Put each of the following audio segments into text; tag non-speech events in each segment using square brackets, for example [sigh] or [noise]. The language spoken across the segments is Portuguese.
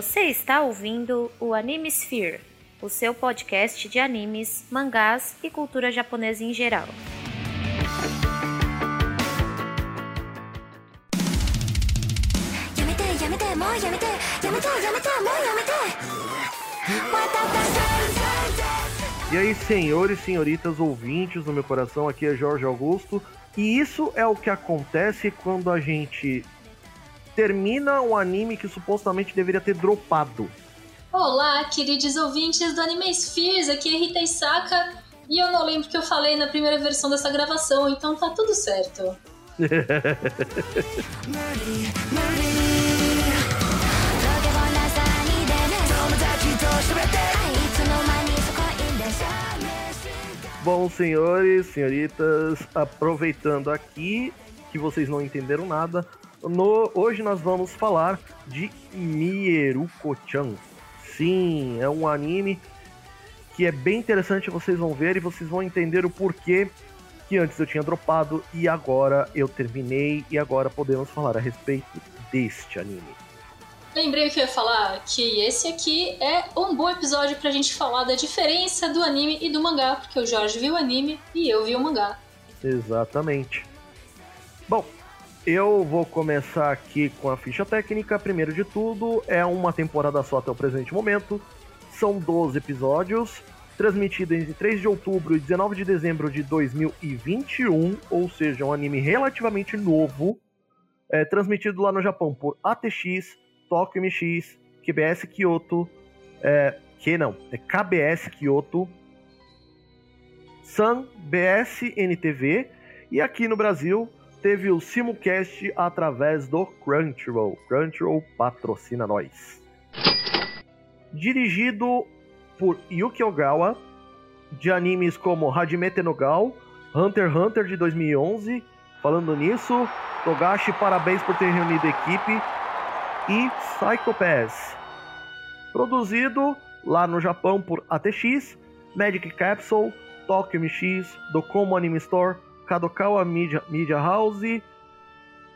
Você está ouvindo o Anime Sphere, o seu podcast de animes, mangás e cultura japonesa em geral. E aí, senhores e senhoritas ouvintes do meu coração, aqui é Jorge Augusto. E isso é o que acontece quando a gente termina um anime que supostamente deveria ter dropado. Olá, queridos ouvintes do Anime Spheres, aqui é Rita Isaka. E eu não lembro o que eu falei na primeira versão dessa gravação, então tá tudo certo. [laughs] Bom, senhores, senhoritas, aproveitando aqui que vocês não entenderam nada, no, hoje nós vamos falar de Mieruko-chan. Sim, é um anime que é bem interessante, vocês vão ver e vocês vão entender o porquê que antes eu tinha dropado e agora eu terminei e agora podemos falar a respeito deste anime. Lembrei que eu ia falar que esse aqui é um bom episódio pra gente falar da diferença do anime e do mangá, porque o Jorge viu o anime e eu vi o mangá. Exatamente. Bom, eu vou começar aqui com a ficha técnica. Primeiro de tudo, é uma temporada só até o presente momento. São 12 episódios, transmitido entre 3 de outubro e 19 de dezembro de 2021, ou seja, um anime relativamente novo. É, transmitido lá no Japão por ATX, Tokyo MX, KBS Kyoto, é, que não, é KBS Kyoto, Sun BS NTV e aqui no Brasil teve o simulcast através do Crunchyroll. Crunchyroll patrocina nós. Dirigido por Yuki Ogawa, de animes como Hajime Tenogal, Hunter x Hunter de 2011. Falando nisso, Togashi, parabéns por ter reunido a equipe. E Psycho Pass. Produzido lá no Japão por ATX, Magic Capsule, Tokyo MX, Docomo Anime Store, Kadokawa Media, Media House,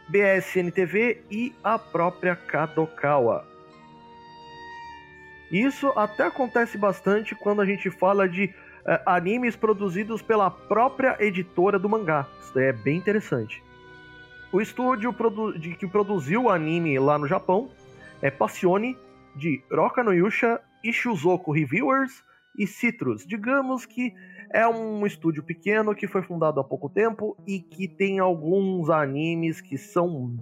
BSN TV e a própria Kadokawa. Isso até acontece bastante quando a gente fala de uh, animes produzidos pela própria editora do mangá. Isso é bem interessante. O estúdio produ de, que produziu o anime lá no Japão é Passione, de Roka no Yusha, Ishizuoku Reviewers e Citrus. Digamos que é um estúdio pequeno que foi fundado há pouco tempo e que tem alguns animes que são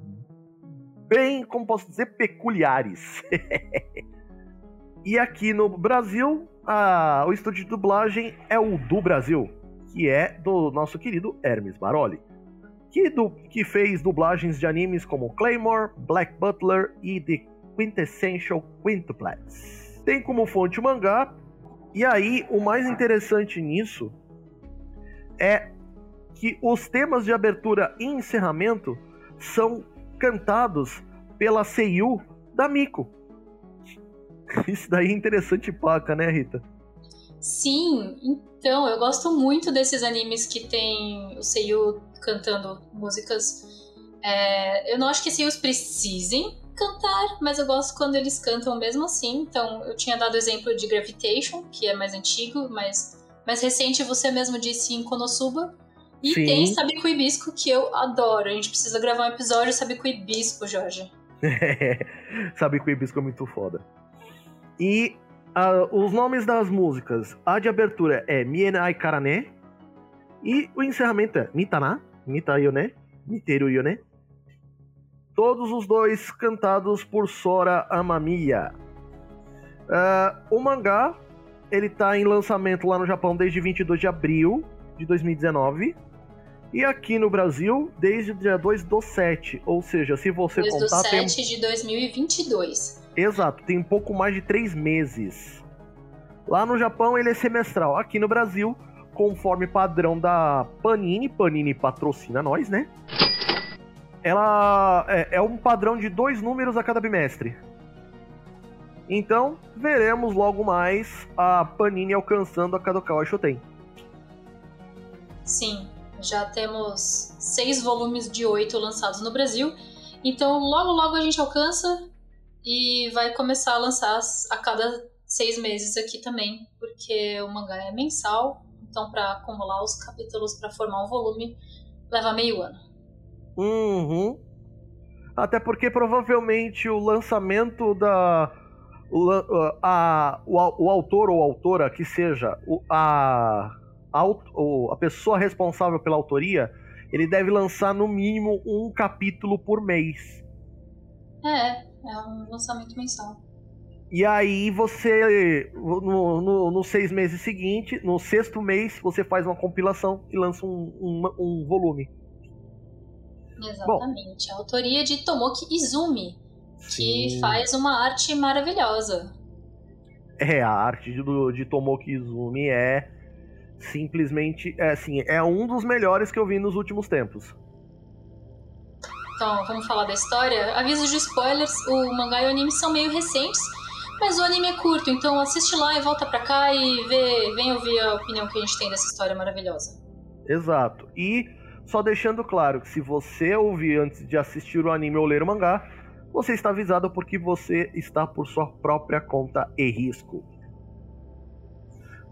bem, como posso dizer, peculiares. [laughs] e aqui no Brasil, a, o estúdio de dublagem é o do Brasil, que é do nosso querido Hermes Baroli. Que, do, que fez dublagens de animes como Claymore, Black Butler e The Quintessential Quintuplex. Tem como fonte o mangá e aí, o mais interessante nisso é que os temas de abertura e encerramento são cantados pela Seiyu da Miko. [laughs] Isso daí é interessante paca, né, Rita? Sim, então, eu gosto muito desses animes que tem o Seiyu cantando músicas. É, eu não acho que Seiyus precisem cantar, mas eu gosto quando eles cantam mesmo assim. Então, eu tinha dado exemplo de Gravitation, que é mais antigo, mas mais recente você mesmo disse em Konosuba. E Sim. tem Sabico Hibisco, que eu adoro. A gente precisa gravar um episódio Sabico Hibisco, Jorge. [laughs] Sabico Hibisco é muito foda. E uh, os nomes das músicas, a de abertura é Mienai Karane, e o encerramento é Mitana, Mitayone, Miteru Yone, todos os dois cantados por Sora Amamiya. Uh, o mangá ele tá em lançamento lá no Japão desde 22 de abril de 2019 e aqui no Brasil desde o dia 2 do 7, ou seja, se você desde contar... Desde 7 tem... de 2022. Exato, tem um pouco mais de 3 meses. Lá no Japão ele é semestral, aqui no Brasil, conforme padrão da Panini, Panini patrocina nós, né? Ela é, é um padrão de dois números a cada bimestre. Então, veremos logo mais a Panini alcançando a Kadokawa Shoten. Sim, já temos seis volumes de oito lançados no Brasil. Então, logo logo a gente alcança. E vai começar a lançar a cada seis meses aqui também, porque o mangá é mensal, então para acumular os capítulos para formar um volume leva meio ano. Uhum. Até porque provavelmente o lançamento da. O, a, o, o autor ou autora, que seja a, a, a pessoa responsável pela autoria, ele deve lançar no mínimo um capítulo por mês. É, é um lançamento mensal. E aí você, no, no, no, seis meses seguinte, no sexto mês, você faz uma compilação e lança um, um, um volume. Exatamente. Bom, a autoria de Tomoki Izumi, que sim. faz uma arte maravilhosa. É, a arte de, de Tomoki Izumi é simplesmente, é, assim, é um dos melhores que eu vi nos últimos tempos. Então, vamos falar da história. Aviso de spoilers, o mangá e o anime são meio recentes, mas o anime é curto, então assiste lá e volta pra cá e vê, vem ouvir a opinião que a gente tem dessa história maravilhosa. Exato. E só deixando claro que se você ouvir antes de assistir o anime ou ler o mangá, você está avisado porque você está por sua própria conta e risco.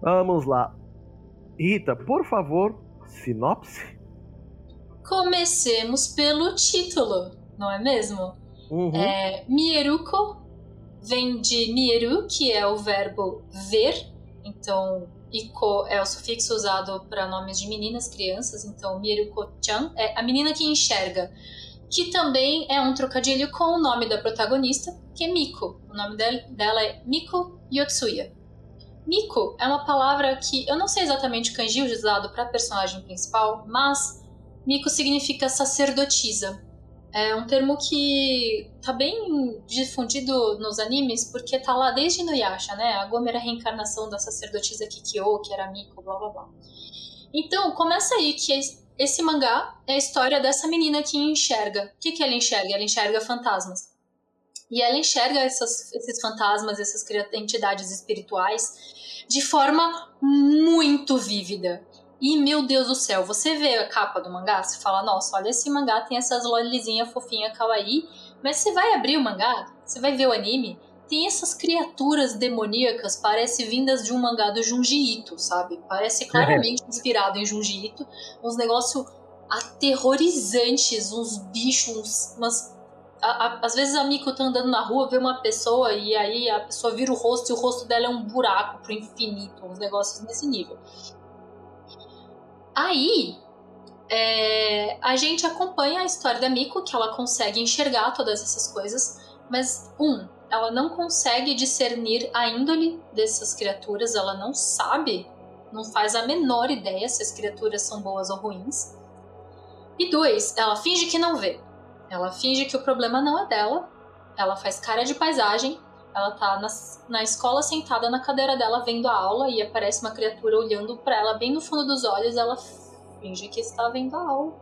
Vamos lá. Rita, por favor, sinopse. Comecemos pelo título, não é mesmo? Uhum. É, Mieruko vem de Mieru, que é o verbo ver, então Iko é o sufixo usado para nomes de meninas, crianças, então Mieruko-chan é a menina que enxerga, que também é um trocadilho com o nome da protagonista, que é Miko. O nome dela é Miko Yotsuya. Miko é uma palavra que eu não sei exatamente o kanji usado para a personagem principal, mas Miko significa sacerdotisa. É um termo que tá bem difundido nos animes, porque tá lá desde Inuyasha, né? A Gomer é a reencarnação da sacerdotisa Kikyo, que era Miko, blá blá blá. Então, começa aí que esse mangá é a história dessa menina que enxerga. O que, que ela enxerga? Ela enxerga fantasmas. E ela enxerga essas, esses fantasmas, essas entidades espirituais, de forma muito vívida. E, meu Deus do céu, você vê a capa do mangá, você fala, nossa, olha esse mangá, tem essas lolizinhas fofinha kawaii, mas você vai abrir o mangá, você vai ver o anime, tem essas criaturas demoníacas, parece vindas de um mangá do Junji Ito, sabe? Parece [laughs] claramente inspirado em Junji Ito, uns negócios aterrorizantes, uns bichos, umas a, a, às vezes a Miko tá andando na rua, vê uma pessoa e aí a pessoa vira o rosto e o rosto dela é um buraco pro infinito, uns negócios nesse nível. Aí é, a gente acompanha a história da Miko, que ela consegue enxergar todas essas coisas, mas um, ela não consegue discernir a índole dessas criaturas, ela não sabe, não faz a menor ideia se as criaturas são boas ou ruins. E dois, ela finge que não vê. Ela finge que o problema não é dela, ela faz cara de paisagem, ela tá na, na escola sentada na cadeira dela vendo a aula e aparece uma criatura olhando para ela bem no fundo dos olhos, ela finge que está vendo a aula,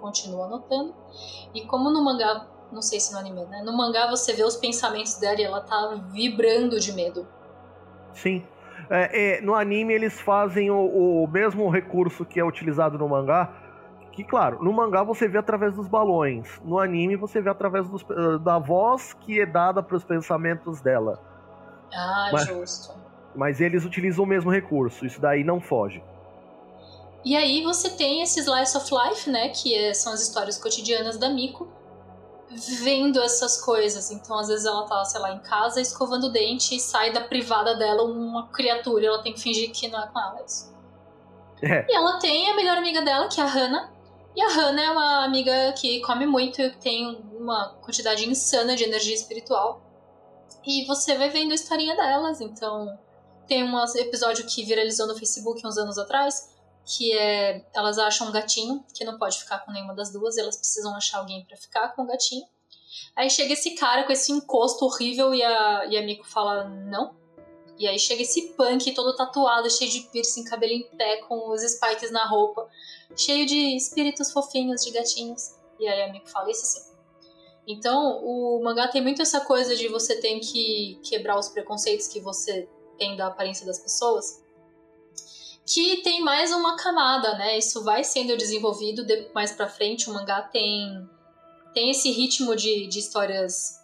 continua anotando. E como no mangá, não sei se no anime, né? No mangá você vê os pensamentos dela e ela tá vibrando de medo. Sim. É, é, no anime eles fazem o, o mesmo recurso que é utilizado no mangá, que, claro, no mangá você vê através dos balões, no anime você vê através dos, uh, da voz que é dada para os pensamentos dela. Ah, mas, justo. Mas eles utilizam o mesmo recurso, isso daí não foge. E aí você tem esse Slice of Life, né, que é, são as histórias cotidianas da Miko, vendo essas coisas. Então, às vezes ela tá, sei lá, em casa escovando o dente e sai da privada dela uma criatura ela tem que fingir que não é com ela isso. É. E ela tem a melhor amiga dela, que é a Hannah, e a Hannah é uma amiga que come muito e tem uma quantidade insana de energia espiritual. E você vai vendo a historinha delas. Então, tem um episódio que viralizou no Facebook uns anos atrás, que é elas acham um gatinho que não pode ficar com nenhuma das duas, elas precisam achar alguém para ficar com o gatinho. Aí chega esse cara com esse encosto horrível e a, e a Miko fala não. E aí chega esse punk todo tatuado, cheio de piercing, cabelo em pé, com os spikes na roupa cheio de espíritos fofinhos, de gatinhos. E aí a Miko fala isso assim. Então, o mangá tem muito essa coisa de você tem que quebrar os preconceitos que você tem da aparência das pessoas. Que tem mais uma camada, né? Isso vai sendo desenvolvido mais pra frente. O mangá tem, tem esse ritmo de, de histórias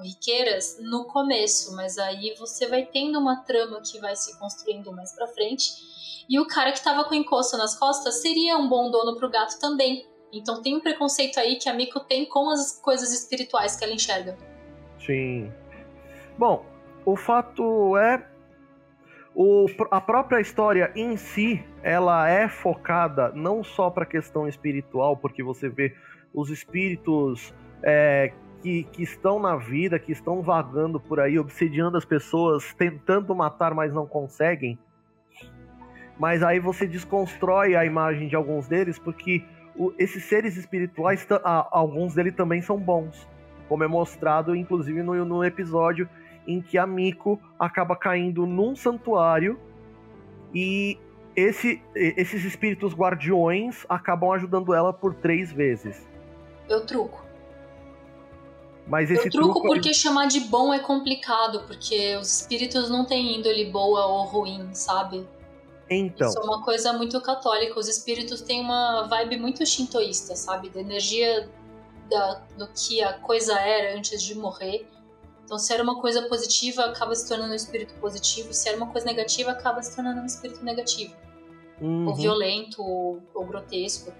corriqueiras no começo, mas aí você vai tendo uma trama que vai se construindo mais pra frente. E o cara que tava com encosto nas costas seria um bom dono pro gato também. Então tem um preconceito aí que a Miko tem com as coisas espirituais que ela enxerga. Sim. Bom, o fato é o, a própria história em si, ela é focada não só para questão espiritual, porque você vê os espíritos é, que, que estão na vida, que estão vagando por aí, obsediando as pessoas, tentando matar, mas não conseguem. Mas aí você desconstrói a imagem de alguns deles, porque o, esses seres espirituais, a, alguns deles também são bons. Como é mostrado, inclusive, no, no episódio em que a Miko acaba caindo num santuário e esse, esses espíritos guardiões acabam ajudando ela por três vezes. Eu truco. Mas esse eu truco, truco porque chamar de bom é complicado, porque os espíritos não têm índole boa ou ruim, sabe? Então. Isso é uma coisa muito católica. Os espíritos têm uma vibe muito shintoísta, sabe? Da energia da, do que a coisa era antes de morrer. Então, se era uma coisa positiva, acaba se tornando um espírito positivo. Se era uma coisa negativa, acaba se tornando um espírito negativo. Uhum. Ou violento, ou, ou grotesco.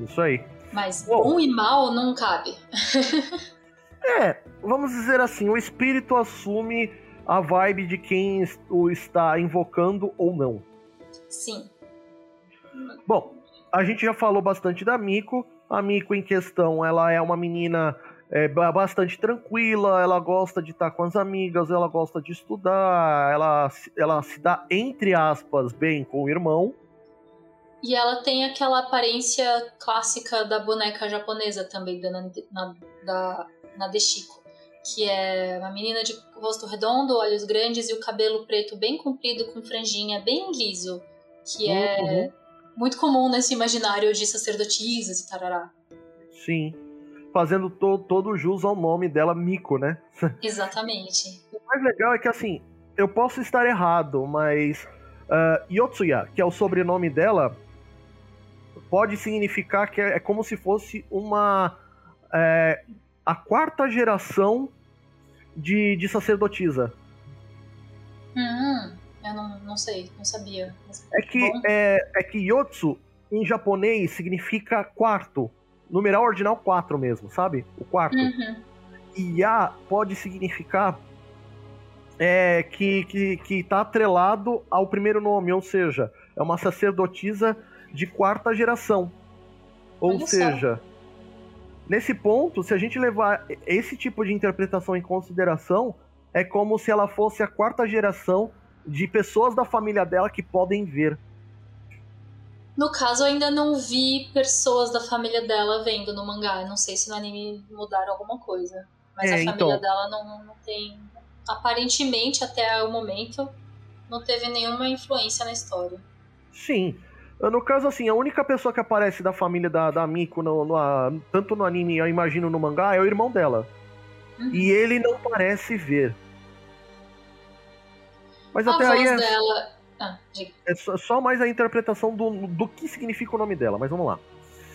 Isso aí. Mas bom e mal não cabe. [laughs] é, vamos dizer assim, o espírito assume a vibe de quem o está invocando ou não. Sim. Bom, a gente já falou bastante da Miko. A Miko em questão, ela é uma menina é, bastante tranquila, ela gosta de estar com as amigas, ela gosta de estudar, ela, ela se dá, entre aspas, bem com o irmão. E ela tem aquela aparência clássica da boneca japonesa também, da, na, da Nadeshiko. Que é uma menina de rosto redondo, olhos grandes e o cabelo preto bem comprido com franjinha bem liso. Que é uhum. muito comum nesse imaginário de sacerdotisas e tarará. Sim. Fazendo to, todo jus ao nome dela, Miko, né? [laughs] Exatamente. o mais legal é que, assim, eu posso estar errado, mas uh, Yotsuya, que é o sobrenome dela, pode significar que é, é como se fosse uma. É, a quarta geração de, de sacerdotisa. Hum, eu não, não sei, não sabia. É que, é, é que Yotsu, em japonês, significa quarto. Numeral ordinal 4 mesmo, sabe? O quarto. Uhum. E Ya pode significar é, que, que, que tá atrelado ao primeiro nome, ou seja, é uma sacerdotisa de quarta geração. Ou Olha seja, só. nesse ponto, se a gente levar esse tipo de interpretação em consideração, é como se ela fosse a quarta geração de pessoas da família dela que podem ver. No caso, eu ainda não vi pessoas da família dela vendo no mangá. Não sei se no anime mudaram alguma coisa. Mas é, a família então... dela não, não tem. Aparentemente, até o momento, não teve nenhuma influência na história. Sim. No caso, assim, a única pessoa que aparece da família da, da Miko, no, no, tanto no anime, eu imagino no mangá, é o irmão dela. Uhum. E ele não parece ver. Mas a até aí. É, dela... ah, é só, só, mais a interpretação do, do que significa o nome dela, mas vamos lá.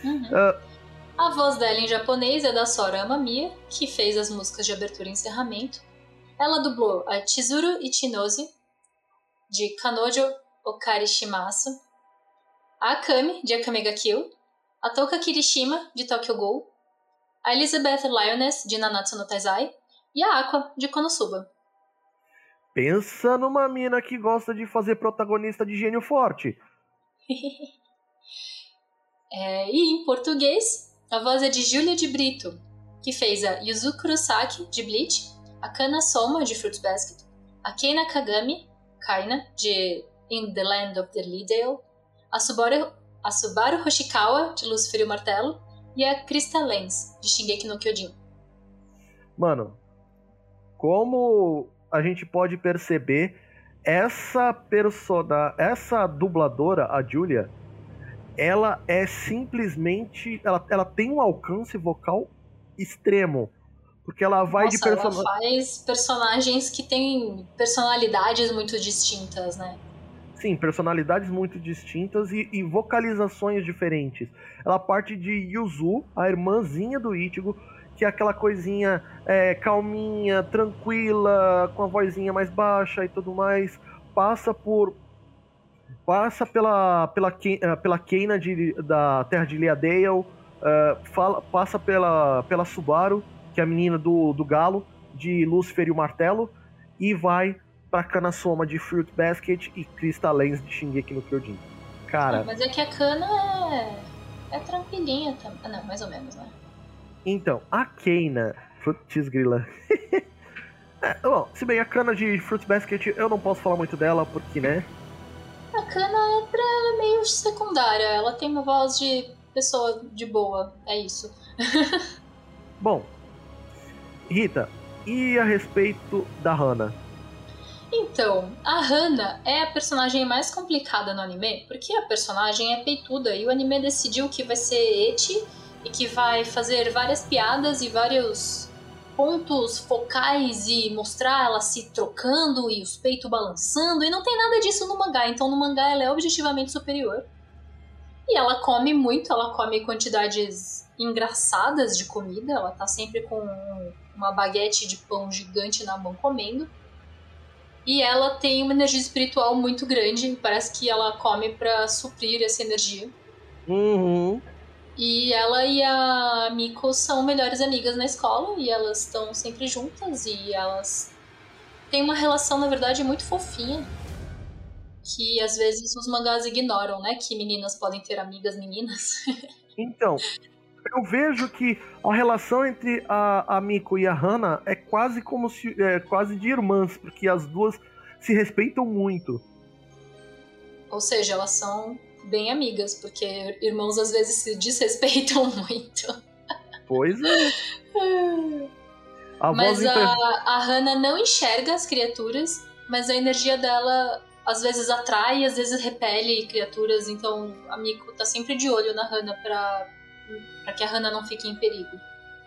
Uhum. Uh, a voz dela em japonês é da Sora Amamiya, que fez as músicas de abertura e encerramento. Ela dublou a Chizuru Ichinose, de Kanojo Okari Shimasu, a Akami, de Akame ga Kill, a Toka Kirishima, de Tokyo Ghoul, a Elizabeth Lioness, de Nanatsu no Taizai, e a Aqua, de Konosuba. Pensa numa mina que gosta de fazer protagonista de gênio forte. [laughs] é, e em português, a voz é de Julia de Brito, que fez a Yuzu Kurosaki, de Bleach, a Kana Soma, de Fruits Basket, a Keina Kagami, Kaina, de In the Land of the Lidale, a Subaru, a Subaru Hoshikawa, de Lucifer e o Martelo, e a Krista Lenz, de Shingeki no Kyojin. Mano, como a gente pode perceber, essa persona, essa dubladora, a Julia, ela é simplesmente. Ela, ela tem um alcance vocal extremo. Porque ela vai Nossa, de personagens. Ela faz personagens que têm personalidades muito distintas, né? Sim, personalidades muito distintas e, e, vocalizações diferentes. Ela parte de Yuzu, a irmãzinha do Ichigo, que é aquela coisinha é, calminha, tranquila, com a vozinha mais baixa e tudo mais, passa por passa pela pela eh, pela Keina de, da terra de Leadale, uh, fala, passa pela pela Subaru, que é a menina do, do galo de Lucifer e o martelo, e vai pra Kanasoma de Fruit Basket e Crystal Lens de Shingeki no Kyojin. Cara. Ah, mas é que a Kana é, é tranquilinha também. Ah, não, mais ou menos, né? Então, a Keina. Putz, grila. [laughs] é, bom, se bem a Kana de Fruit Basket, eu não posso falar muito dela, porque, né? A Kana é, pra, ela é meio secundária. Ela tem uma voz de pessoa de boa. É isso. [laughs] bom, Rita, e a respeito da Hana? Então, a Hana é a personagem mais complicada no anime, porque a personagem é peituda e o anime decidiu que vai ser eti e que vai fazer várias piadas e vários pontos focais e mostrar ela se trocando e os peitos balançando, e não tem nada disso no mangá, então no mangá ela é objetivamente superior. E ela come muito, ela come quantidades engraçadas de comida, ela tá sempre com uma baguete de pão gigante na mão comendo. E ela tem uma energia espiritual muito grande. Parece que ela come para suprir essa energia. Uhum. E ela e a Miko são melhores amigas na escola e elas estão sempre juntas e elas têm uma relação, na verdade, muito fofinha. Que às vezes os mangás ignoram, né? Que meninas podem ter amigas meninas. [laughs] Então, eu vejo que a relação entre a, a Miko e a Hana é quase como se. É, quase de irmãs, porque as duas se respeitam muito. Ou seja, elas são bem amigas, porque irmãos às vezes se desrespeitam [laughs] muito. Pois é. a mas a, a Hana não enxerga as criaturas, mas a energia dela às vezes atrai, às vezes repele criaturas, então a Miko tá sempre de olho na Hana pra para que a Hana não fique em perigo.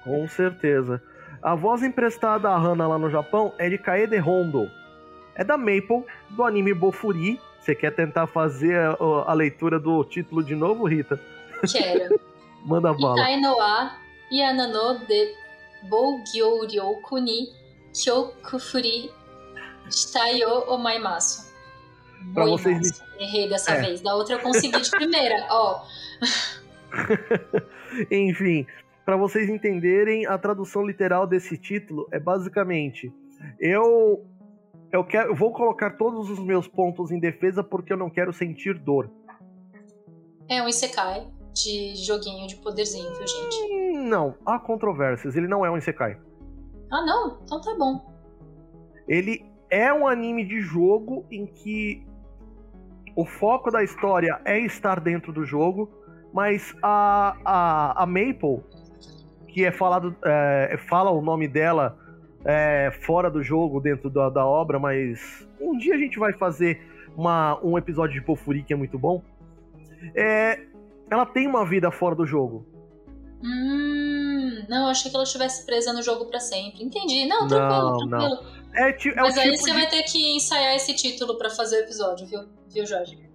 Com certeza. A voz emprestada à Hana lá no Japão é de Kaede Hondo. É da Maple, do anime Bofuri. Você quer tentar fazer a, a, leitura do título de novo, Rita? Quero. [laughs] Manda bala. Itai no a Yanano de Bougyoryoku ni Kyokufuri Shitayo Omaimasu. Pra vocês... Errei dessa é. vez. Da outra eu consegui de primeira. Ó. [laughs] [laughs] Enfim, para vocês entenderem, a tradução literal desse título é basicamente: eu eu quero, eu vou colocar todos os meus pontos em defesa porque eu não quero sentir dor. É um isekai de joguinho de poderzinho, viu, gente? Não, há controvérsias. Ele não é um isekai. Ah, não? Então tá bom. Ele é um anime de jogo em que o foco da história é estar dentro do jogo, mas a, a, a Maple, que é falado, é, fala o nome dela é, fora do jogo, dentro da, da obra, mas um dia a gente vai fazer uma, um episódio de Pofuri que é muito bom. É, ela tem uma vida fora do jogo. Hum, não, eu achei que ela estivesse presa no jogo para sempre. Entendi. Não, tranquilo, não, tranquilo. Não. É, é Mas aí tipo você de... vai ter que ensaiar esse título para fazer o episódio, viu, viu Jorge?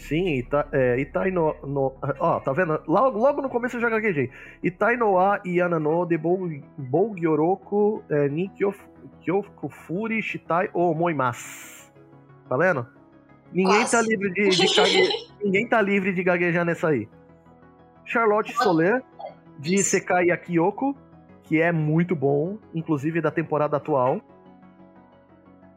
Sim, Ita, é, Itai no, no. Ó, tá vendo? Logo, logo no começo eu já gaguejei. Itai no a Yanano de Bougyoroko é, ni Kyokufuri Shitai o Moimas. Tá vendo? Ninguém tá livre de, de cague... [laughs] Ninguém tá livre de gaguejar nessa aí. Charlotte Soler, de Sekai Akiyoko, que é muito bom, inclusive da temporada atual.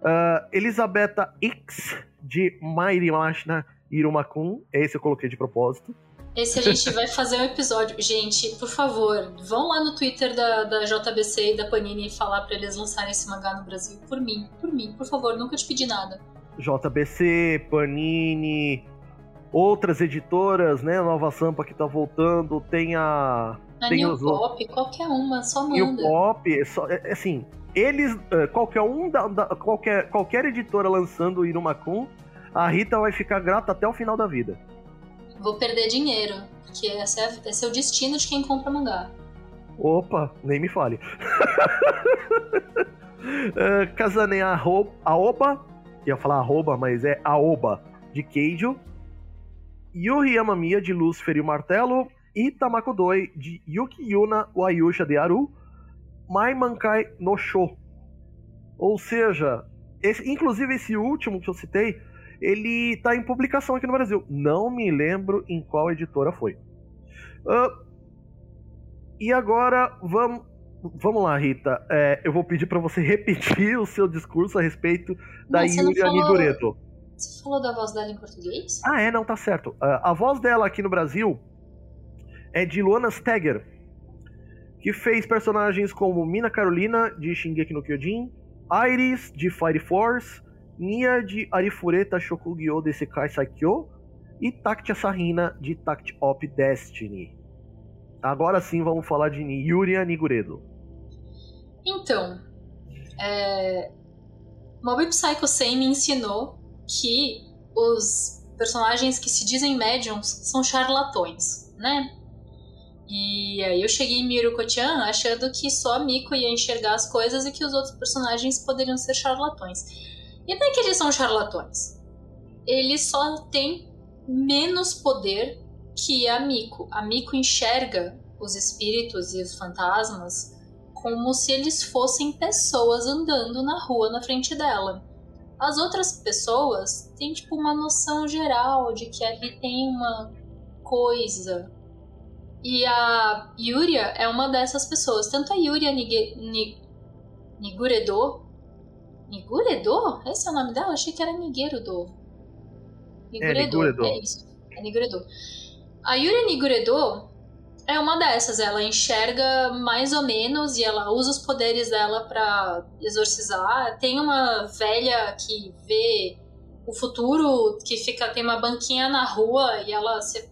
Uh, Elisabetta X, de Mairi Mashina Irumakun. Esse eu coloquei de propósito. Esse a gente vai fazer um episódio. Gente, por favor, vão lá no Twitter da, da JBC e da Panini falar para eles lançarem esse mangá no Brasil. Por mim, por mim, por favor, nunca te pedi nada. JBC, Panini, outras editoras, né? Nova Sampa que tá voltando, tem a. A tem New os... Pop, qualquer uma, só manda. New Pop, é só, é, assim, eles. É, qualquer um da, da, qualquer, qualquer editora lançando o Irumakun a Rita vai ficar grata até o final da vida. Vou perder dinheiro, porque esse é, esse é o destino de quem compra mangá. Opa, nem me fale. uh, [laughs] Kazane Aoba, ia falar arroba, mas é Aoba, de Keijo. Yuri Yamamiya, de Lucifer e o Martelo. E Tamako Doi, de Yuki Yuna Wayusha de Aru. Mai Mankai no. Ou seja, esse, inclusive esse último que eu citei, ele está em publicação aqui no Brasil. Não me lembro em qual editora foi. Uh, e agora vamos, vamos lá, Rita. É, eu vou pedir para você [laughs] repetir o seu discurso a respeito da Mas Yulia falou-. Você falou da voz dela em português? Ah, é, não, tá certo. Ah, a voz dela aqui no Brasil é de Luana Steger, que fez personagens como Mina Carolina, de Shingeki no Kyojin, Iris, de Fire Force, Nia, de Arifureta Shokugyo Desekai Saikyo, e Taktia Sarina, de Tact Op Destiny. Agora sim vamos falar de Yuria Niguredo. Então, é... Psycho 100 me ensinou que os personagens que se dizem médiums são charlatões, né? E aí eu cheguei em Miruko-chan achando que só a Miko ia enxergar as coisas e que os outros personagens poderiam ser charlatões. E não é que eles são charlatões. Eles só têm menos poder que a Miko. A Miko enxerga os espíritos e os fantasmas como se eles fossem pessoas andando na rua na frente dela. As outras pessoas têm tipo uma noção geral de que ali tem uma coisa. E a Yuria é uma dessas pessoas. Tanto a Yuria Niguredo. Niguredo? Esse é o nome dela? Achei que era Niguredo. Niguredo. É isso. É Niguredo. A Yuria Niguredo é uma dessas, ela enxerga mais ou menos e ela usa os poderes dela pra exorcizar. Tem uma velha que vê o futuro, que fica tem uma banquinha na rua e ela se,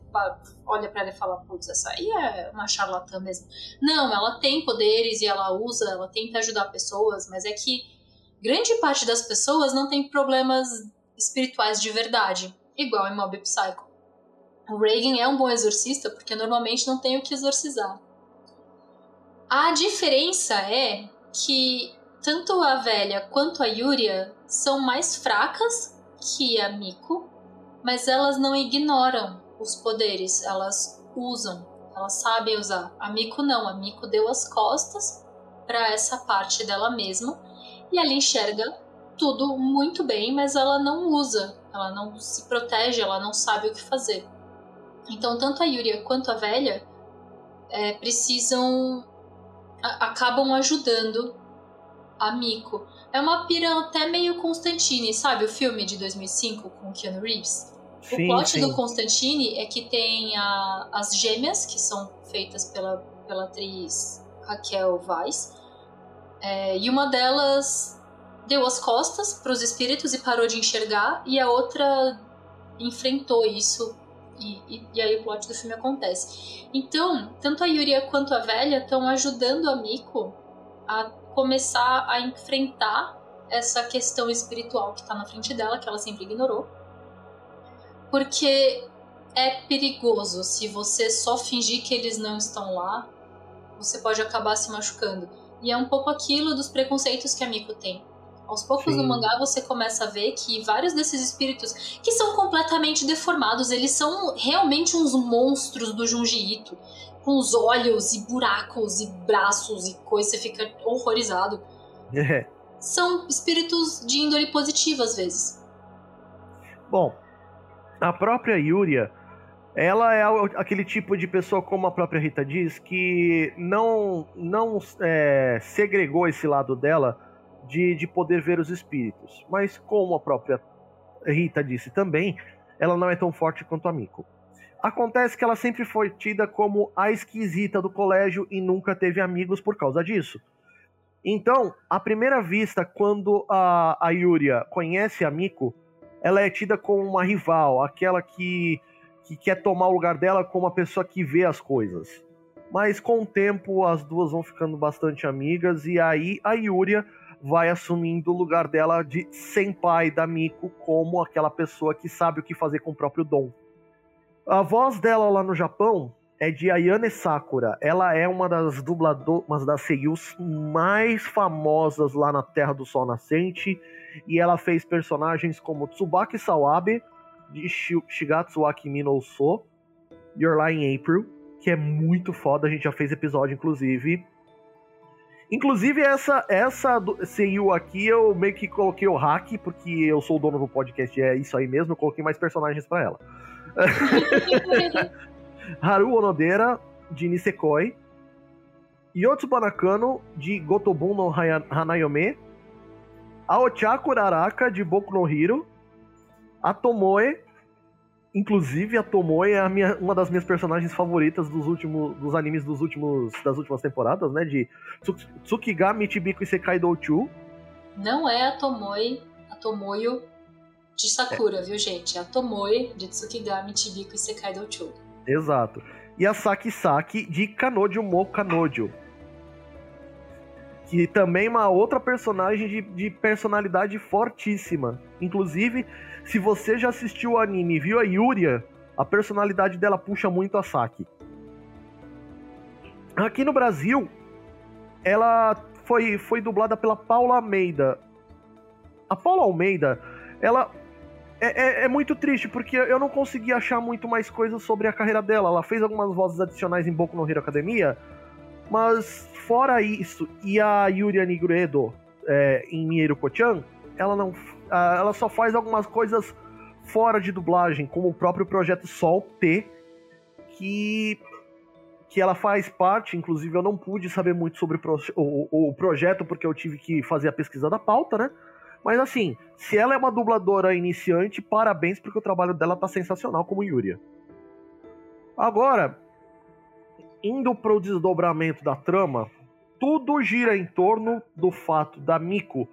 olha pra ela e fala: Putz, essa aí é uma charlatã mesmo. Não, ela tem poderes e ela usa, ela tenta ajudar pessoas, mas é que grande parte das pessoas não tem problemas espirituais de verdade, igual em Mob Psycho. O Reagan é um bom exorcista porque normalmente não tem o que exorcizar. A diferença é que tanto a velha quanto a Yuria são mais fracas que a Miko, mas elas não ignoram os poderes, elas usam, elas sabem usar. A Miko não, a Miko deu as costas para essa parte dela mesma e ela enxerga tudo muito bem, mas ela não usa, ela não se protege, ela não sabe o que fazer. Então, tanto a Yuria quanto a velha é, precisam. A, acabam ajudando a Miko. É uma pira até meio Constantine, sabe? O filme de 2005 com o Keanu Reeves. Sim, o plot sim. do Constantine é que tem a- as gêmeas, que são feitas pela, pela atriz Raquel Weiss. É, e uma delas deu as costas para os espíritos e parou de enxergar, e a outra enfrentou isso e, e, e aí o plot do filme acontece. Então, tanto a Yuria quanto a velha estão ajudando a Miko a começar a enfrentar essa questão espiritual que tá na frente dela, que ela sempre ignorou. Porque é perigoso se você só fingir que eles não estão lá, você pode acabar se machucando. E é um pouco aquilo dos preconceitos que a Miko tem. Aos poucos Sim. no mangá você começa a ver que vários desses espíritos que são completamente deformados, eles são realmente uns monstros do Junji Ito, com os olhos e buracos e braços e coisa, você fica horrorizado. É. São espíritos de índole positiva às vezes. Bom, a própria Yuria, ela é aquele tipo de pessoa, como a própria Rita diz, que não, não é, segregou esse lado dela de, de poder ver os espíritos. Mas, como a própria Rita disse também, ela não é tão forte quanto a Miko. Acontece que ela sempre foi tida como a esquisita do colégio e nunca teve amigos por causa disso. Então, à primeira vista, quando a, a Yuria conhece a Miko, ela é tida como uma rival, aquela que, que quer tomar o lugar dela como uma pessoa que vê as coisas. Mas com o tempo as duas vão ficando bastante amigas e aí a Yuria vai assumindo o lugar dela de senpai da Miko como aquela pessoa que sabe o que fazer com o próprio dom. A voz dela lá no Japão é de Ayane Sakura. Ela é uma das dubladoras, das seiyus mais famosas lá na Terra do Sol Nascente e ela fez personagens como Tsubaki Sawabe, de Shi- Shigatsu Akimi no So, Your Lie in April, que é muito foda, a gente já fez episódio inclusive. Inclusive, essa, essa do Seiyu aqui, eu meio que coloquei o hack, porque eu sou o dono do podcast, é isso aí mesmo, eu coloquei mais personagens para ela. [laughs] Haru Onodera, de Nisekoi. Yotsuba Nakano, de Gotobun no Hanayome. Aochaku Araka, de Boku no Hiro. A Tomoe, inclusive a Tomoe é a minha, uma das minhas personagens favoritas dos últimos dos animes dos últimos das últimas temporadas, né, de Tsukigami Chibiku Isekai Douchu. Não é a Tomoe, a Tomoyo de Sakura, é. viu, gente? É a Tomoe de Tsukigami Chibiku Isekai Douchu. Exato. E a Saki Saki de Kanojo Mo Kanojo. Que também é uma outra personagem de, de personalidade fortíssima. Inclusive, se você já assistiu o anime e viu a Yuria, a personalidade dela puxa muito a Saki. Aqui no Brasil, ela foi, foi dublada pela Paula Almeida. A Paula Almeida, ela é, é, é, muito triste, porque eu não consegui achar muito mais coisas sobre a carreira dela. Ela fez algumas vozes adicionais em Boku no Hero Academia, mas fora isso, e a Yuria Niguredo é, em Mieru Kochan, ela não ela só faz algumas coisas fora de dublagem, como o próprio projeto Sol T, que que ela faz parte, inclusive eu não pude saber muito sobre o, o, o, projeto porque eu tive que fazer a pesquisa da pauta, né? Mas assim, se ela é uma dubladora iniciante, parabéns porque o trabalho dela tá sensacional como Yuria. Agora, indo pro desdobramento da trama, tudo gira em torno do fato da Miko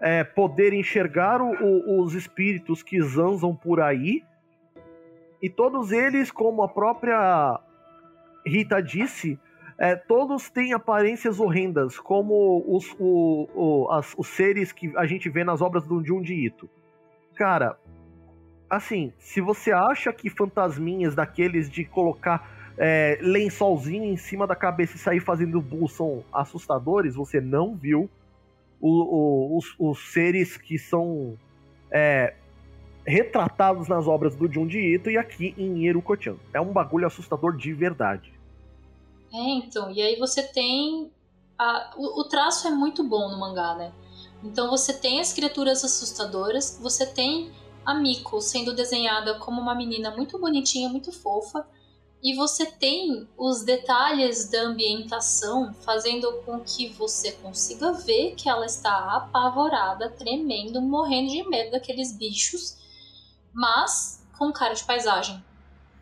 é, poder enxergar o, o, os espíritos que zanzam por aí. E todos eles, como a própria Rita disse, é, todos têm aparências horrendas, como os, o, as, os seres que a gente vê nas obras do Junji Ito. Cara, assim, se você acha que fantasminhas daqueles de colocar é, lençolzinho em cima da cabeça e sair fazendo bull são assustadores, você não viu o, o, os, os, seres que são é, retratados nas obras do Junji Ito e aqui em Yerukochan. É um bagulho assustador de verdade. É, então, e aí você tem. A, o, o traço é muito bom no mangá, né? Então você tem as criaturas assustadoras, você tem a Miko sendo desenhada como uma menina muito bonitinha, muito fofa, e você tem os detalhes da ambientação fazendo com que você consiga ver que ela está apavorada, tremendo, morrendo de medo daqueles bichos, mas com cara de paisagem.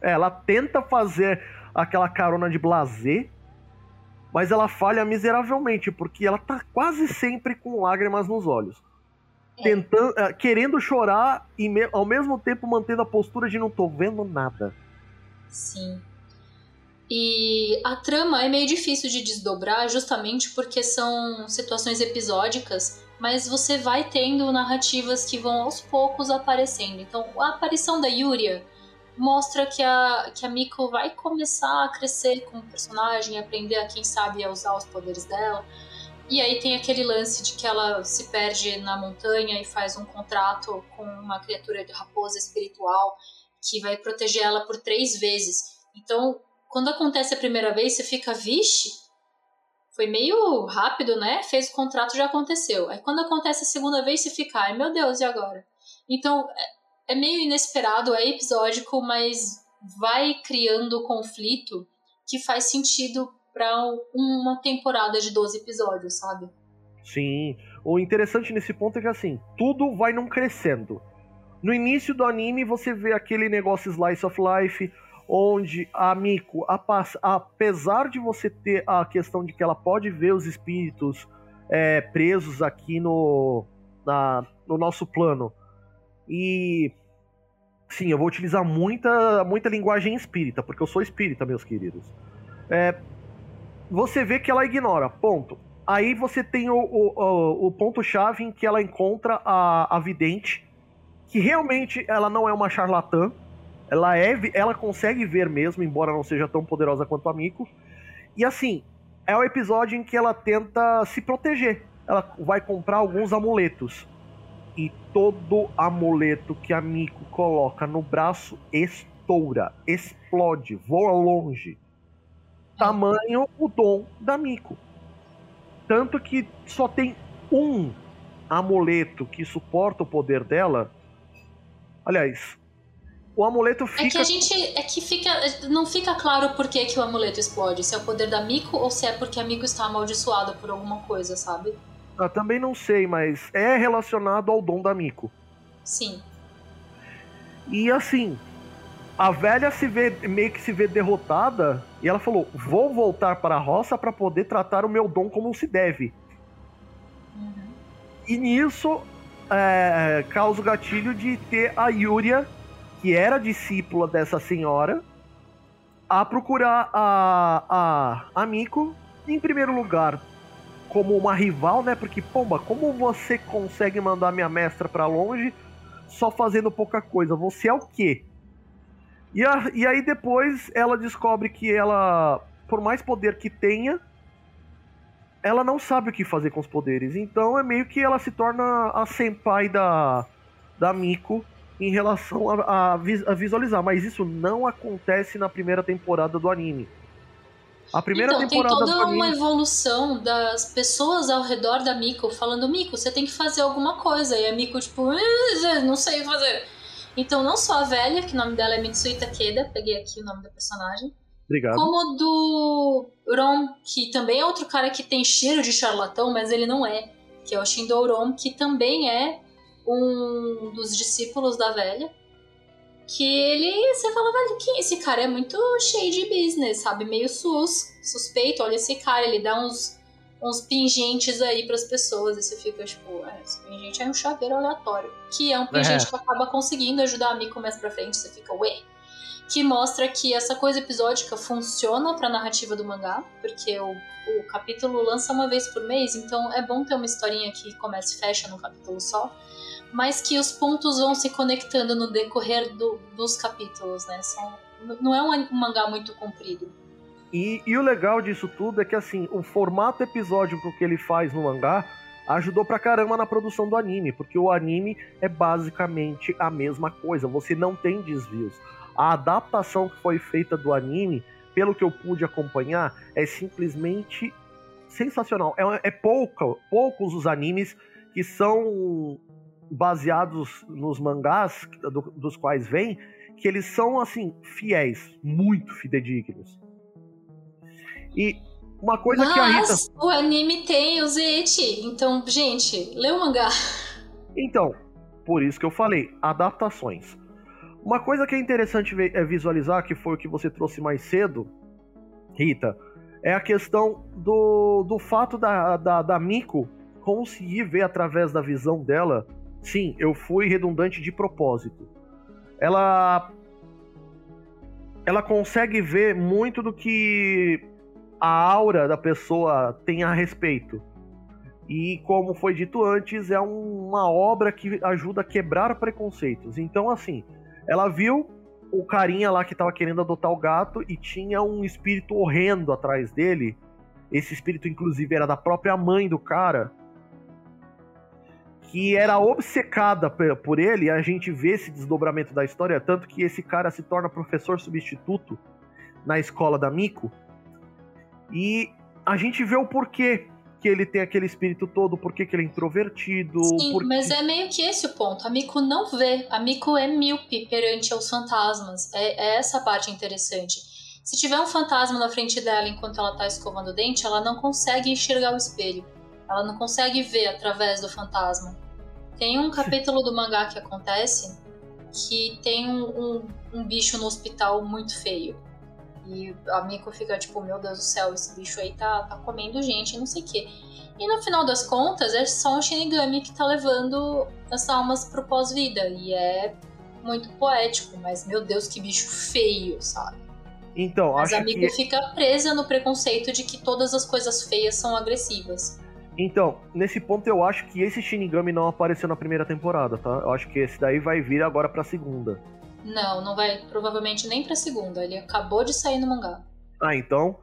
Ela tenta fazer aquela carona de blazer, mas ela falha miseravelmente, porque ela tá quase sempre com lágrimas nos olhos. É. Tentando, eh, querendo chorar e ao mesmo tempo mantendo a postura de não tô vendo nada. Sim. E a trama é meio difícil de desdobrar justamente porque são situações episódicas, mas você vai tendo narrativas que vão aos poucos aparecendo. Então, a aparição da Yuria mostra que a, que a Miko vai começar a crescer como personagem, aprender a, quem sabe, a usar os poderes dela. E aí tem aquele lance de que ela se perde na montanha e faz um contrato com uma criatura de raposa espiritual que vai proteger ela por três vezes. Então, quando acontece a primeira vez, você fica, vixe, foi meio rápido, né? Fez o contrato, já aconteceu. Aí quando acontece a segunda vez, você fica, ai meu Deus, e agora? Então, é, é meio inesperado, é episódico, mas vai criando conflito que faz sentido para uma temporada de 12 episódios, sabe? Sim. O interessante nesse ponto é que assim, tudo vai não crescendo. No início do anime você vê aquele negócio slice of life, onde a Miko, apesar de você ter a questão de que ela pode ver os espíritos é, presos aqui no, na, no nosso plano, e sim, eu vou utilizar muita, muita linguagem espírita, porque eu sou espírita, meus queridos. É, você vê que ela ignora, ponto. Aí você tem o, o, o ponto-chave em que ela encontra a, a vidente, que realmente ela não é uma charlatã, ela é, ela consegue ver mesmo, embora não seja tão poderosa quanto a Miko. E assim, é o episódio em que ela tenta se proteger. Ela vai comprar alguns amuletos. E todo amuleto que a Miko coloca no braço estoura, explode, voa longe. Tamanho o dom da Miko. tanto que só tem um amuleto que suporta o poder dela. Aliás, o amuleto fica. É que a gente. É que fica. Não fica claro por que, que o amuleto explode. Se é o poder da Miko ou se é porque a Miko está amaldiçoada por alguma coisa, sabe? Ah, também não sei, mas é relacionado ao dom da Miko. Sim. E assim, a velha se vê meio que se vê derrotada e ela falou: "Vou voltar para a roça para poder tratar o meu dom como se deve". Uhum. E nisso é, causa o gatilho de ter a Yuria, que era discípula dessa senhora, a procurar a, a, a Miko, em primeiro lugar, como uma rival, né? Porque, pomba, como você consegue mandar minha mestra para longe só fazendo pouca coisa? Você é o quê? E, a, e aí depois ela descobre que ela, por mais poder que tenha, ela não sabe o que fazer com os poderes. Então é meio que ela se torna a senpai da, da Miko em relação a, a, a visualizar. Mas isso não acontece na primeira temporada do anime. A primeira então, temporada tem toda uma evolução das pessoas ao redor da Miko falando, Miko, você tem que fazer alguma coisa. E a Miko, tipo, não sei fazer. Então, não só a velha, que o nome dela é Mitsui Takeda, peguei aqui o nome da personagem. Obrigado. Como do Ron, que também é outro cara que tem cheiro de charlatão, mas ele não é. Que é o Shindo Ron, que também é um dos discípulos da velha. Que ele, você fala, velho, que esse cara é muito cheio de business, sabe? Meio sus, suspeito. Olha esse cara, ele dá uns uns pingentes aí para as pessoas. E você fica tipo, é, esse pingente é um chaveiro aleatório. Que é um pingente é. que acaba conseguindo ajudar a Miko mais pra frente. Você fica, ué. Que mostra que essa coisa episódica funciona pra narrativa do mangá, porque o, o capítulo lança uma vez por mês, então é bom ter uma historinha que começa e fecha num capítulo só mas que os pontos vão se conectando no decorrer do, dos capítulos, né? São, não é um mangá muito comprido. E, e, o legal disso tudo é que, assim, o formato episódico que ele faz no mangá ajudou pra caramba na produção do anime, porque o anime é basicamente a mesma coisa, você não tem desvios. A adaptação que foi feita do anime, pelo que eu pude acompanhar, é simplesmente sensacional. É, é pouco, poucos os animes que são baseados nos mangás do, dos quais vêm, que eles são, assim, fiéis, muito fidedignos. E uma coisa Mas que a Rita. O anime tem o Zeti. Então, gente, lê o mangá. Então, por isso que eu falei, adaptações. Uma coisa que é interessante é visualizar, que foi o que você trouxe mais cedo, Rita, é a questão do, do fato da, da, da Miko conseguir ver através da visão dela. Sim, eu fui redundante de propósito. Ela. Ela consegue ver muito do que a aura da pessoa tem a respeito. E como foi dito antes, é uma obra que ajuda a quebrar preconceitos. Então, assim, ela viu o carinha lá que estava querendo adotar o gato e tinha um espírito horrendo atrás dele. Esse espírito, inclusive, era da própria mãe do cara. Que era obcecada por ele, a gente vê esse desdobramento da história, tanto que esse cara se torna professor substituto na escola da Miko. E a gente vê o porquê que ele tem aquele espírito todo, porquê que ele é introvertido. Sim, porque... mas é meio que esse o ponto. A Miko não vê. A Miko é míope perante aos fantasmas. É, é essa parte interessante. Se tiver um fantasma na frente dela enquanto ela tá escovando o dente, ela não consegue enxergar o espelho. Ela não consegue ver através do fantasma. Tem um capítulo do mangá que acontece que tem um, um, um bicho no hospital muito feio. E a Miko fica tipo, meu Deus do céu, esse bicho aí tá, tá comendo gente, não sei o quê. E no final das contas, é só um Shinigami que tá levando as almas pro pós-vida. E é muito poético, mas meu Deus, que bicho feio, sabe? Então, mas acho a Miko que... fica presa no preconceito de que todas as coisas feias são agressivas. Então, nesse ponto eu acho que esse Shinigami não apareceu na primeira temporada, tá? Eu acho que esse daí vai vir agora pra segunda. Não, não vai provavelmente nem pra segunda. Ele acabou de sair no mangá. Ah, então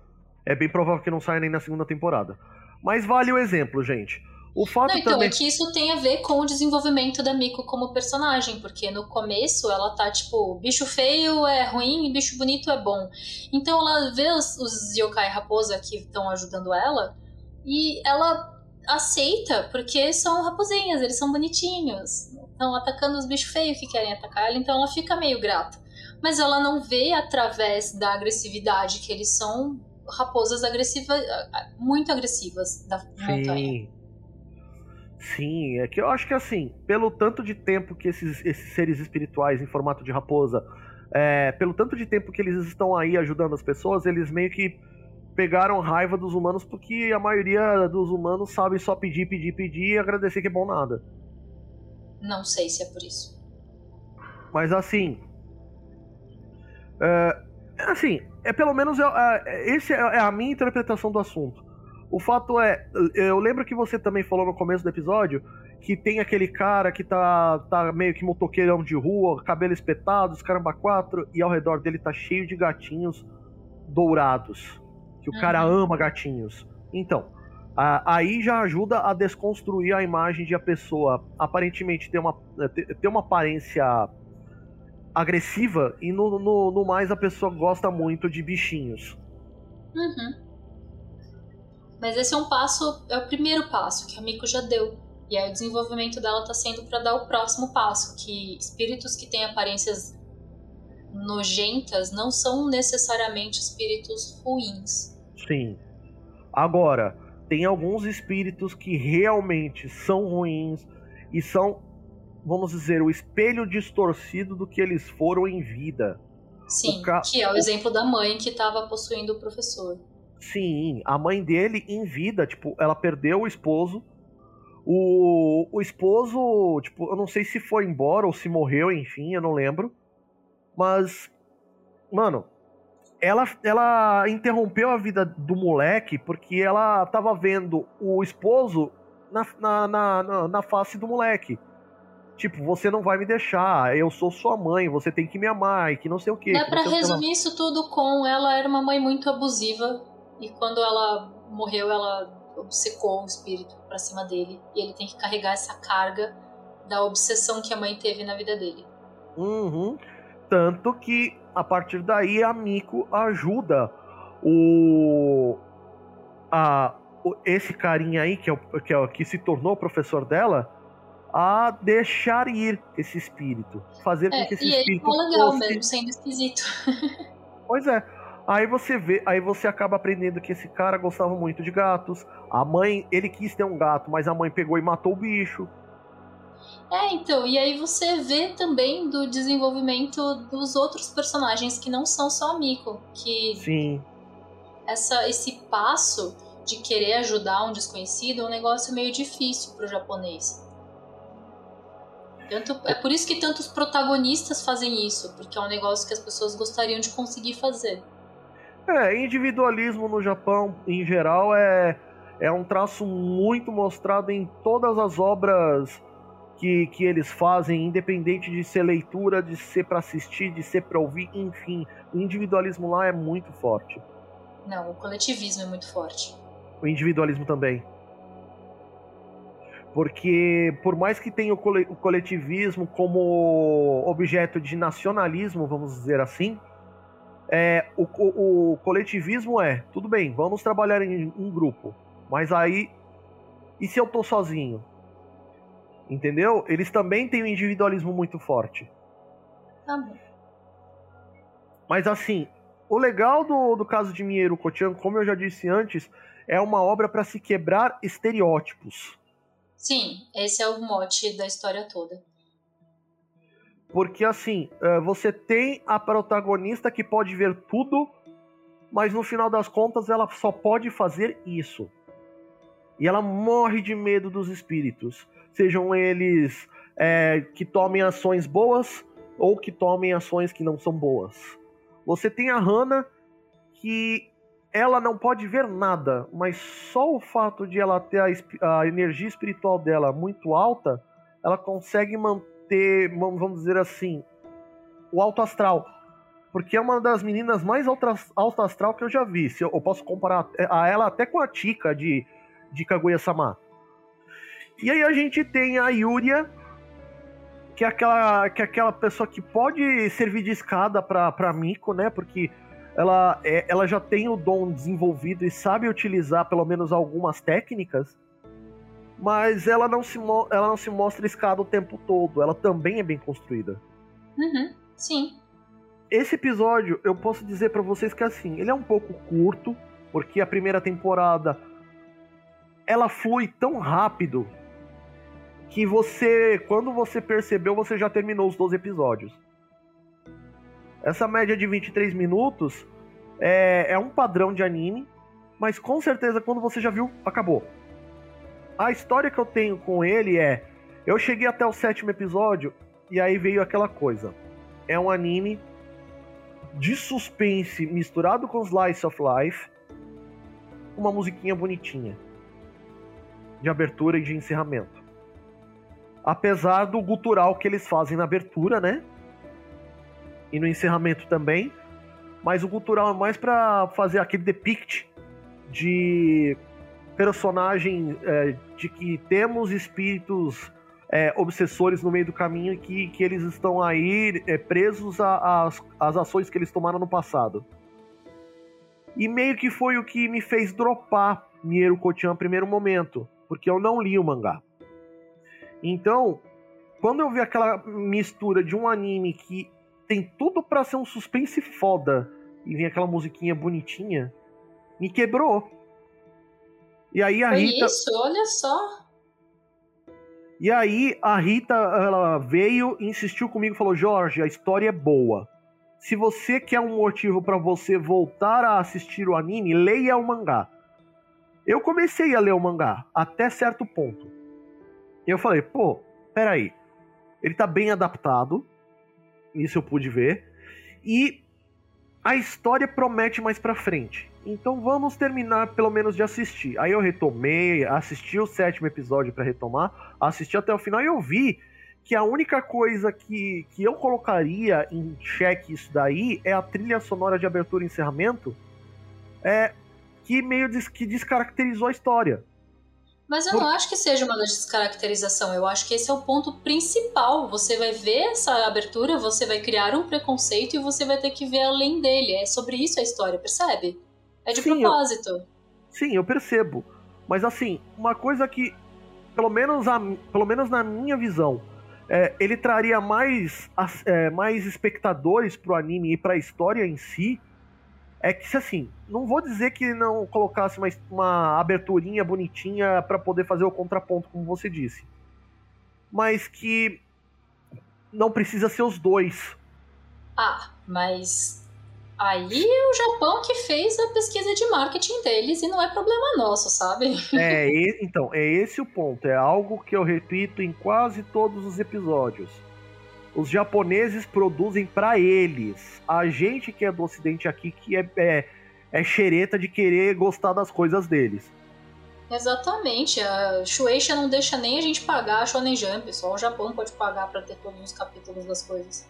é bem provável que não saia nem na segunda temporada. Mas vale o exemplo, gente. O fato não, então, também... é que isso tem a ver com o desenvolvimento da Miko como personagem, porque no começo ela tá tipo, bicho feio é ruim e bicho bonito é bom. Então ela vê os, os yokai raposa que estão ajudando ela E ela aceita, porque são raposinhas, eles são bonitinhos. Estão atacando os bichos feios que querem atacar ela, então ela fica meio grata. Mas ela não vê através da agressividade que eles são raposas agressivas, muito agressivas da Sim. montanha. Sim, é que eu acho que assim, pelo tanto de tempo que esses, esses seres espirituais em formato de raposa, é, pelo tanto de tempo que eles estão aí ajudando as pessoas, eles meio que pegaram raiva dos humanos porque a maioria dos humanos sabe só pedir, pedir, pedir e agradecer que é bom nada. Não sei se é por isso. Mas assim. É, assim, é pelo menos. É, é, esse é, a minha interpretação do assunto. O fato é, eu lembro que você também falou no começo do episódio que tem aquele cara que tá, tá meio que motoqueirão de rua, cabelo espetado, os caramba quatro, e ao redor dele tá cheio de gatinhos dourados. Que o uhum. cara ama gatinhos. Então, aí já ajuda a desconstruir a imagem de a pessoa aparentemente ter uma, ter, ter uma aparência agressiva e no, no, no, mais a pessoa gosta muito de bichinhos. Uhum. Mas esse é um passo, é o primeiro passo que a Miko já deu. E aí o desenvolvimento dela está sendo para dar o próximo passo, que espíritos que têm aparências nojentas não são necessariamente espíritos ruins. Sim. Agora, tem alguns espíritos que realmente são ruins e são, vamos dizer, o espelho distorcido do que eles foram em vida. Sim, ca... que é o exemplo da mãe que estava possuindo o professor. Sim, a mãe dele em vida, tipo, ela perdeu o esposo. O, o esposo, tipo, eu não sei se foi embora ou se morreu, enfim, eu não lembro. Mas, mano, ela, ela interrompeu a vida do moleque porque ela tava vendo o esposo na, na, na, na, face do moleque. Tipo, você não vai me deixar, eu sou sua mãe, você tem que me amar e que não sei o que. Dá pra resumir isso tudo com ela era uma mãe muito abusiva e quando ela morreu, ela obcecou o espírito para cima dele. E ele tem que carregar essa carga da obsessão que a mãe teve na vida dele. Uhum. Tanto que a partir daí a Miko ajuda o. A, o, esse carinha aí, que, é o, que, é, que se tornou professor dela, a deixar ir esse espírito. Fazer é, com que esse e espírito. Ele legal fosse... mesmo, sendo esquisito. [laughs] pois é. Aí você vê, aí você acaba aprendendo que esse cara gostava muito de gatos. A mãe, ele quis ter um gato, mas a mãe pegou e matou o bicho. É, então, e aí você vê também do desenvolvimento dos outros personagens que não são só a Miko, que Sim. Essa, esse passo de querer ajudar um desconhecido é um negócio meio difícil pro japonês. Tanto, é por isso que tantos protagonistas fazem isso, porque é um negócio que as pessoas gostariam de conseguir fazer. É, individualismo no Japão, em geral, é, é um traço muito mostrado em todas as obras que, que eles fazem, independente de ser leitura, de ser para assistir, de ser para ouvir, enfim. O individualismo lá é muito forte. Não, o coletivismo é muito forte. O individualismo também. Porque, por mais que tenha o coletivismo como objeto de nacionalismo, vamos dizer assim, é, o, o, o, coletivismo é, tudo bem, vamos trabalhar em um grupo, mas aí, e se eu tô sozinho? Entendeu? Eles também têm um individualismo muito forte. Tá bom. Mas assim, o legal do, do caso de Miero Kotian, como eu já disse antes, é uma obra para se quebrar estereótipos. Sim, esse é o mote da história toda. Porque assim, é, você tem a protagonista que pode ver tudo, mas no final das contas ela só pode fazer isso. E ela morre de medo dos espíritos. Sejam eles é, que tomem ações boas ou que tomem ações que não são boas. Você tem a Hannah que ela não pode ver nada, mas só o fato de ela ter a, a energia espiritual dela muito alta, ela consegue manter ter, vamos dizer assim, o alto astral. Porque é uma das meninas mais alto astral que eu já vi. Eu posso comparar a ela até com a Tika de, de Kaguya-sama. E aí a gente tem a Yuria, que é aquela, que é aquela pessoa que pode servir de escada pra, pra Miko, né? Porque ela, é, ela já tem o dom desenvolvido e sabe utilizar pelo menos algumas técnicas, mas ela não se, ela não se mostra escada o tempo todo. Ela também é bem construída. Uhum, sim. Esse episódio, eu posso dizer para vocês que assim, ele é um pouco curto, porque a primeira temporada ela flui tão rápido que você, quando você percebeu, você já terminou os 12 episódios. Essa média de 23 minutos é, é um padrão de anime, mas com certeza quando você já viu, acabou. A história que eu tenho com ele é: eu cheguei até o sétimo episódio e aí veio aquela coisa. É um anime de suspense misturado com slice of life, uma musiquinha bonitinha de abertura e de encerramento. Apesar do gutural que eles fazem na abertura, né? E no encerramento também. Mas o gutural é mais para fazer aquele depict de personagem é, de que temos espíritos é, obsessores no meio do caminho que, que eles estão aí é, presos às ações que eles tomaram no passado. E meio que foi o que me fez dropar Miero Kotian no primeiro momento porque eu não li o mangá. Então, quando eu vi aquela mistura de um anime que tem tudo para ser um suspense foda e vem aquela musiquinha bonitinha, me quebrou. E aí a Foi Rita. Isso, olha só. E aí a Rita ela veio e insistiu comigo e falou: Jorge, a história é boa. Se você quer um motivo para você voltar a assistir o anime, leia o mangá. Eu comecei a ler o mangá até certo ponto. E eu falei, pô, peraí. Ele tá bem adaptado. Isso eu pude ver. E a história promete mais pra frente. Então vamos terminar pelo menos de assistir. Aí eu retomei, assisti o sétimo episódio para retomar, assisti até o final e eu vi que a única coisa que, que eu colocaria em xeque isso daí é a trilha sonora de abertura e encerramento. É, que meio des que descaracterizou a história. Mas eu Por... não acho que seja uma descaracterização. Eu acho que esse é o ponto principal. Você vai ver essa abertura, você vai criar um preconceito e você vai ter que ver além dele. É sobre isso a história, percebe? É de sim, propósito. Eu... Sim, eu percebo. Mas assim, uma coisa que, pelo menos, a, pelo menos na minha visão, é, ele traria mais, é, mais espectadores pro anime e pra história em si é que, assim, não vou dizer que não colocasse uma, uma aberturinha bonitinha para poder fazer o contraponto, como você disse. Mas que não precisa ser os dois. Ah, mas aí é o Japão que fez a pesquisa de marketing deles e não é problema nosso, sabe? É, então, é esse o ponto. É algo que eu repito em quase todos os episódios os japoneses produzem para eles. A gente que é do ocidente aqui, que é, é, é xereta de querer gostar das coisas deles. Exatamente. A Shueisha não deixa nem a gente pagar a Shonen Jump. Só o Japão pode pagar para ter todos os capítulos das coisas.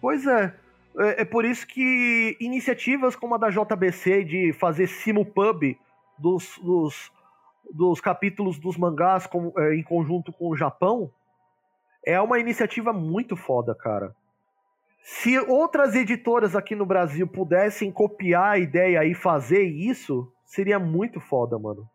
Pois é. é. É por isso que iniciativas como a da JBC de fazer simulpub dos, dos, dos capítulos dos mangás com, é, em conjunto com o Japão é uma iniciativa muito foda, cara. Se outras editoras aqui no Brasil pudessem copiar a ideia e fazer isso, seria muito foda, mano.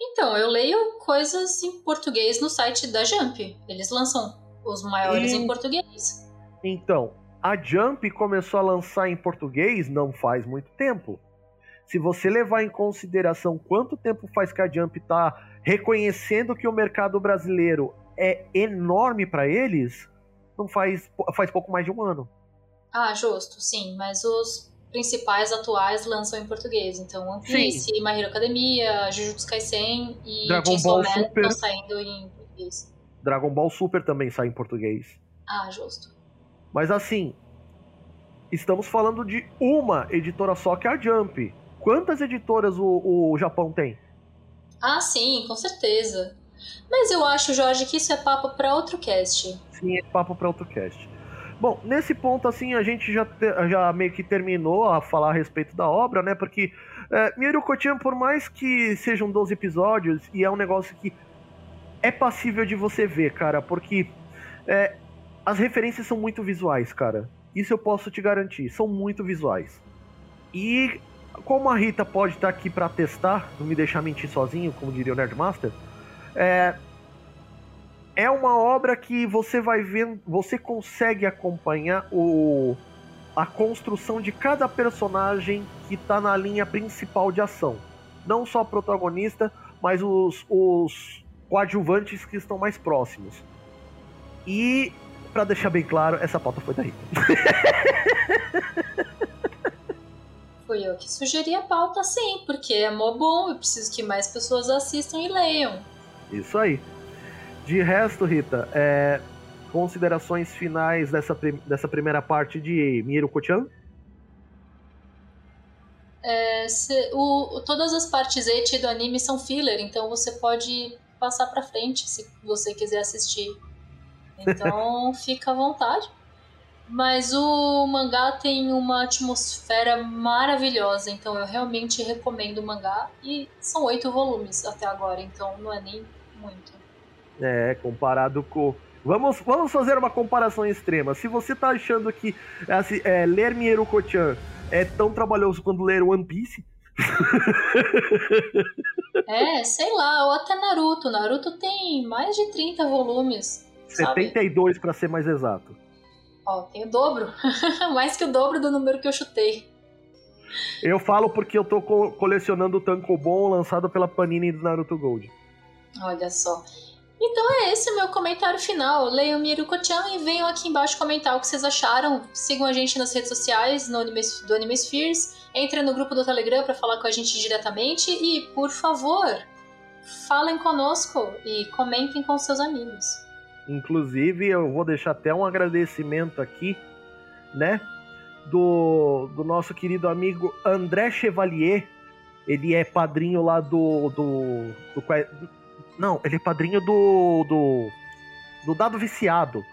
Então, eu leio coisas em português no site da Jump. Eles lançam os maiores e... em português. Então, a Jump começou a lançar em português não faz muito tempo. Se você levar em consideração quanto tempo faz que a Jump está reconhecendo que o mercado brasileiro é enorme para eles, não faz, faz pouco mais de um ano. Ah, justo, sim, mas os principais atuais lançam em português. Então, One Piece, sim. My Hero Academia, Jujutsu Kaisen e Dragon Chainsaw Ball Man Super. estão saindo em português. Dragon Ball Super também sai em português. Ah, justo. Mas assim, estamos falando de uma editora só que é a Jump. Quantas editoras o, o Japão tem? Ah, sim, com certeza. Mas eu acho, Jorge, que isso é papo para outro cast. Sim, é papo para outro cast. Bom, nesse ponto, assim, a gente já, já meio que terminou a falar a respeito da obra, né? Porque é, Miru Kotian, por mais que sejam 12 episódios, e é um negócio que é passível de você ver, cara, porque é, as referências são muito visuais, cara. Isso eu posso te garantir, são muito visuais. E como a Rita pode estar aqui para testar, não me deixar mentir sozinho, como diria o Nerdmaster, é, é uma obra que você vai ver, você consegue acompanhar o, a construção de cada personagem que está na linha principal de ação. Não só o protagonista, mas os, os coadjuvantes que estão mais próximos. E, para deixar bem claro, essa pauta foi da Rita. [laughs] Fui eu que sugeri a pauta, sim, porque é mó bom, eu preciso que mais pessoas assistam e leiam. Isso aí. De resto, Rita, é, considerações finais dessa, dessa primeira parte de Miero Kochan? É, se, o, todas as partes et do anime são filler, então você pode passar pra frente se você quiser assistir. Então [laughs] fica à vontade. Mas o mangá tem uma atmosfera maravilhosa, então eu realmente recomendo o mangá. E são oito volumes até agora, então não é nem muito. É, comparado com. Vamos, vamos fazer uma comparação extrema. Se você tá achando que assim, é, ler Mieru Kochan é tão trabalhoso quanto ler One Piece. [laughs] é, sei lá, ou até Naruto. Naruto tem mais de 30 volumes. 72 para ser mais exato. Ó, tem o dobro. [laughs] Mais que o dobro do número que eu chutei. Eu falo porque eu tô co colecionando o Tankobon lançado pela Panini do Naruto Gold. Olha só. Então é esse o meu comentário final. Leiam Miruko-chan e venham aqui embaixo comentar o que vocês acharam. Sigam a gente nas redes sociais no Anime, do Anime Spheres. Entrem no grupo do Telegram para falar com a gente diretamente. E, por favor, falem conosco e comentem com seus amigos. Inclusive, eu vou deixar até um agradecimento aqui, né? Do, do nosso querido amigo André Chevalier. Ele é padrinho lá do. do, do não, ele é padrinho do. do. do Dado Viciado.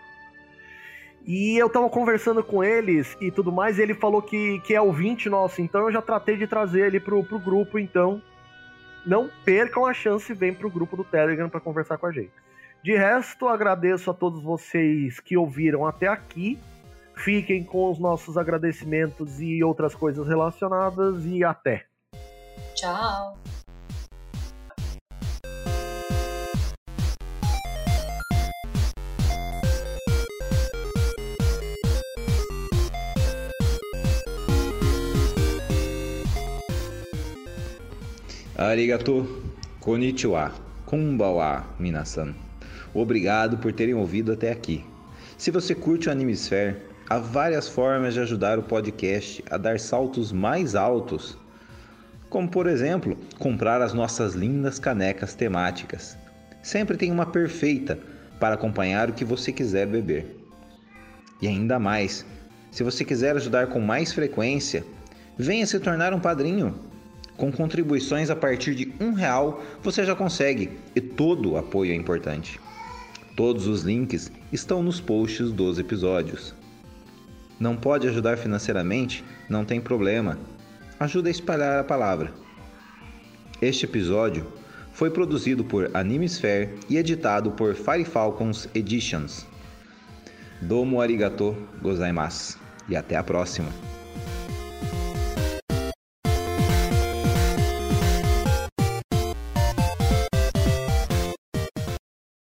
E eu tava conversando com eles e tudo mais, e ele falou que, que é ouvinte nosso, então eu já tratei de trazer ele pro, pro grupo, então não percam a chance vem pro grupo do Telegram para conversar com a gente. De resto, agradeço a todos vocês que ouviram até aqui. Fiquem com os nossos agradecimentos e outras coisas relacionadas e até. Tchau. Arigato, konnichiwa, kumbawa, minasan. Obrigado por terem ouvido até aqui. Se você curte o Animesphere, há várias formas de ajudar o podcast a dar saltos mais altos, como por exemplo, comprar as nossas lindas canecas temáticas. Sempre tem uma perfeita para acompanhar o que você quiser beber. E ainda mais, se você quiser ajudar com mais frequência, venha se tornar um padrinho. Com contribuições a partir de um real, você já consegue e todo apoio é importante. Todos os links estão nos posts dos episódios. Não pode ajudar financeiramente? Não tem problema. Ajuda a espalhar a palavra. Este episódio foi produzido por Animesphere e editado por Fire Falcons Editions. Domo arigato gozaimasu e até a próxima.